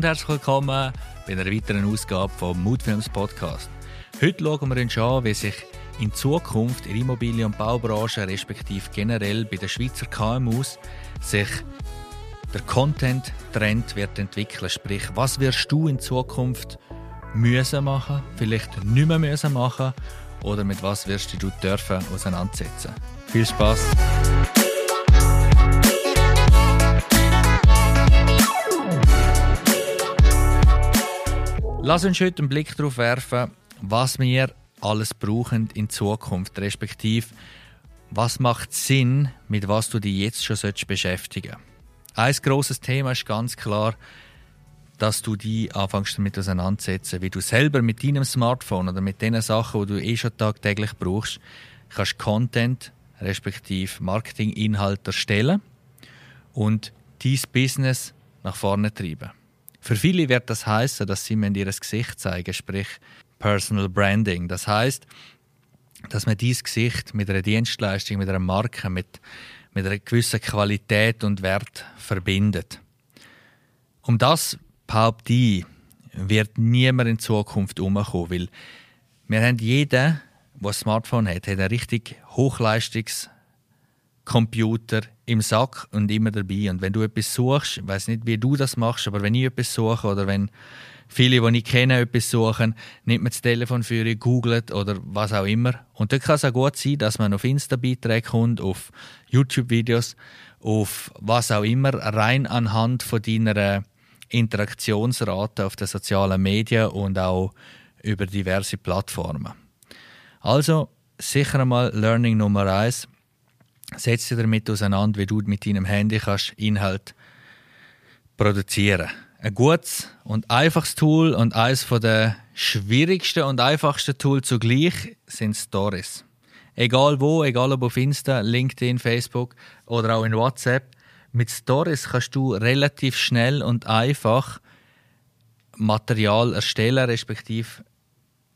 Und herzlich willkommen bei einer weiteren Ausgabe vom Moodfilms Podcast. Heute schauen wir uns an, wie sich in Zukunft in der Immobilien- und Baubranche, respektive generell bei den Schweizer KMUs, sich der Content-Trend wird entwickeln. Sprich, was wirst du in Zukunft müssen machen, vielleicht nicht mehr müssen machen oder mit was wirst du dürfen auseinandersetzen. Viel Spaß! Lass uns heute einen Blick darauf werfen, was wir alles brauchen in Zukunft, respektive was macht Sinn, mit was du dich jetzt schon beschäftigen solltest. Ein grosses Thema ist ganz klar, dass du dich anfängst damit auseinandersetzen, wie du selber mit deinem Smartphone oder mit den Sachen, die du eh schon tagtäglich brauchst, kannst Content respektive Marketinginhalt erstellen und dein Business nach vorne treiben. Für viele wird das heißen, dass sie ihr Gesicht zeigen, sprich Personal Branding. Das heißt, dass man dieses Gesicht mit einer Dienstleistung, mit einer Marke, mit, mit einer gewissen Qualität und Wert verbindet. Um das behaupte ich, wird niemand in Zukunft umkommen, weil wir haben jeder, der ein Smartphone hat, hat einen richtig Hochleistungs Computer im Sack und immer dabei. Und wenn du etwas suchst, ich weiß nicht, wie du das machst, aber wenn ich etwas suche oder wenn viele, die ich kenne, etwas suchen, nimmt man das Telefon für googelt oder was auch immer. Und dort kann es auch gut sein, dass man auf Insta-Beiträge kommt, auf YouTube-Videos, auf was auch immer, rein anhand von deiner Interaktionsrate auf den sozialen Medien und auch über diverse Plattformen. Also sicher einmal Learning Nummer eins setz dich damit auseinander, wie du mit deinem Handy kannst Inhalt produzieren. Ein gutes und einfaches Tool und eines der schwierigsten und einfachsten Tools zugleich sind Stories. Egal wo, egal ob auf Insta, LinkedIn, Facebook oder auch in WhatsApp, mit Stories kannst du relativ schnell und einfach Material erstellen, respektive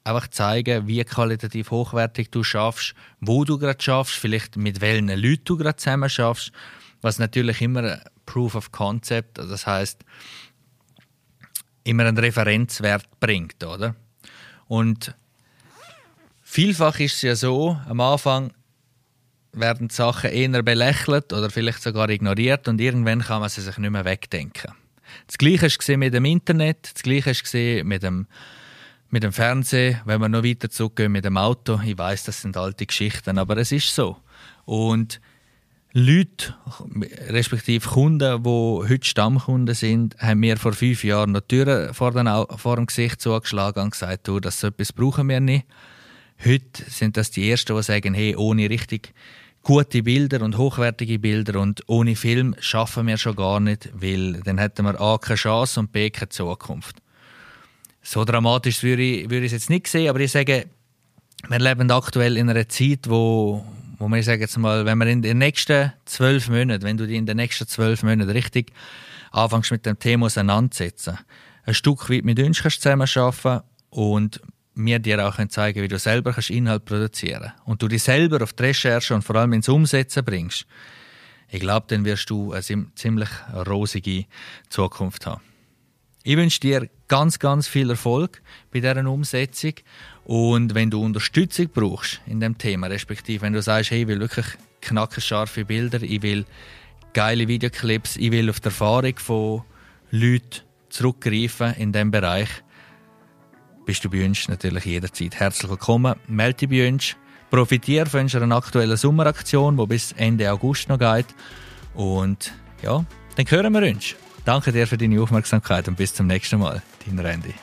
einfach zeigen, wie qualitativ hochwertig du schaffst, wo du gerade schaffst, vielleicht mit welchen Leuten du gerade zusammen schaffst, was natürlich immer Proof of Concept, das heißt immer einen Referenzwert bringt, oder? Und vielfach ist es ja so, am Anfang werden die Sachen eher belächelt oder vielleicht sogar ignoriert und irgendwann kann man sie sich nicht mehr wegdenken. Das Gleiche hast du mit dem Internet, das Gleiche hast du mit dem mit dem Fernsehen, wenn wir noch weiter zurückgehen mit dem Auto, ich weiß, das sind alte Geschichten, aber es ist so. Und Leute, respektive Kunden, die heute Stammkunden sind, haben mir vor fünf Jahren noch Türen vor, den, vor dem Gesicht zugeschlagen und gesagt, du, das so etwas brauchen wir nicht. Heute sind das die Ersten, die sagen, hey, ohne richtig gute Bilder und hochwertige Bilder und ohne Film schaffen wir schon gar nicht, weil dann hätten wir A keine Chance und B keine Zukunft. So dramatisch würde ich, würde ich es jetzt nicht sehen, aber ich sage, wir leben aktuell in einer Zeit, wo, wo wir sagen jetzt mal, wenn wir in den nächsten zwölf Monaten, wenn du dich in den nächsten zwölf Monaten richtig anfängst mit dem Thema auseinandersetzen, ein Stück weit mit uns kannst zusammenarbeiten und wir dir auch zeigen wie du selber kannst Inhalt produzieren und du dich selber auf die Recherche und vor allem ins Umsetzen bringst, ich glaube, dann wirst du eine ziemlich rosige Zukunft haben. Ich wünsche dir ganz, ganz viel Erfolg bei dieser Umsetzung. Und wenn du Unterstützung brauchst in dem Thema, respektive wenn du sagst, hey, ich will wirklich knackenscharfe Bilder, ich will geile Videoclips, ich will auf die Erfahrung von Leuten zurückgreifen in diesem Bereich, bist du bei uns natürlich jederzeit herzlich willkommen. Melde dich bei uns. Profitiere von unserer aktuellen Sommeraktion, die bis Ende August noch geht. Und ja, dann hören wir uns. Danke dir für deine Aufmerksamkeit und bis zum nächsten Mal. Dein Randy.